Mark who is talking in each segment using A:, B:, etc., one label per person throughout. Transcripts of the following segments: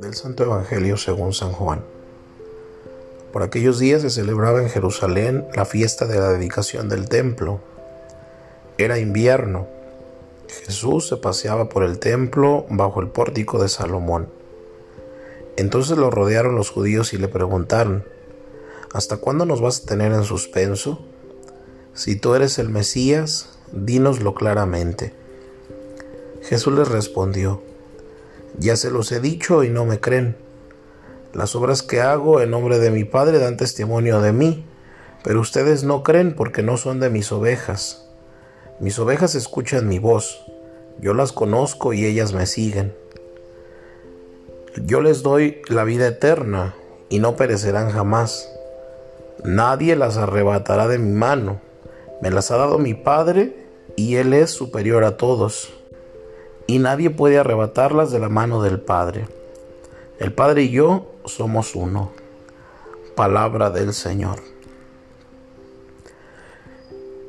A: Del Santo Evangelio según San Juan. Por aquellos días se celebraba en Jerusalén la fiesta de la dedicación del templo. Era invierno. Jesús se paseaba por el templo bajo el pórtico de Salomón. Entonces lo rodearon los judíos y le preguntaron, ¿Hasta cuándo nos vas a tener en suspenso? Si tú eres el Mesías, dínoslo claramente. Jesús les respondió, Ya se los he dicho y no me creen. Las obras que hago en nombre de mi Padre dan testimonio de mí, pero ustedes no creen porque no son de mis ovejas. Mis ovejas escuchan mi voz, yo las conozco y ellas me siguen. Yo les doy la vida eterna y no perecerán jamás. Nadie las arrebatará de mi mano. Me las ha dado mi Padre y Él es superior a todos. Y nadie puede arrebatarlas de la mano del Padre. El Padre y yo somos uno. Palabra del Señor.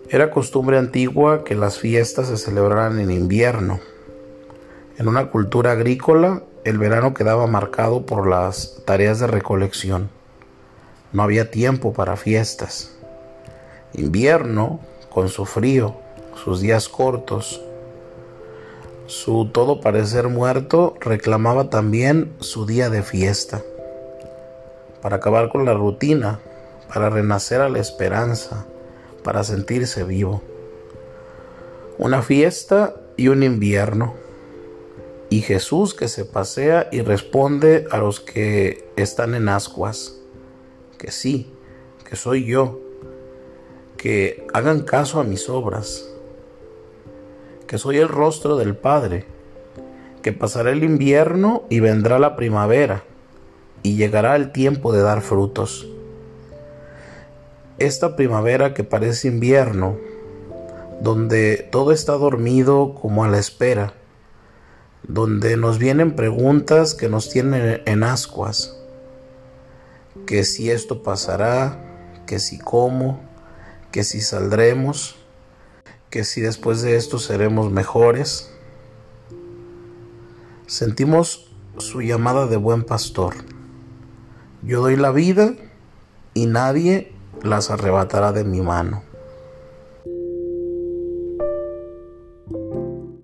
A: Era costumbre antigua que las fiestas se celebraran en invierno. En una cultura agrícola, el verano quedaba marcado por las tareas de recolección. No había tiempo para fiestas. Invierno, con su frío, sus días cortos, su todo parecer muerto, reclamaba también su día de fiesta. Para acabar con la rutina, para renacer a la esperanza, para sentirse vivo. Una fiesta y un invierno y Jesús que se pasea y responde a los que están en ascuas, que sí, que soy yo, que hagan caso a mis obras, que soy el rostro del Padre, que pasará el invierno y vendrá la primavera, y llegará el tiempo de dar frutos. Esta primavera que parece invierno, donde todo está dormido como a la espera, donde nos vienen preguntas que nos tienen en ascuas, que si esto pasará, que si cómo, que si saldremos, que si después de esto seremos mejores. Sentimos su llamada de buen pastor. Yo doy la vida y nadie las arrebatará de mi mano.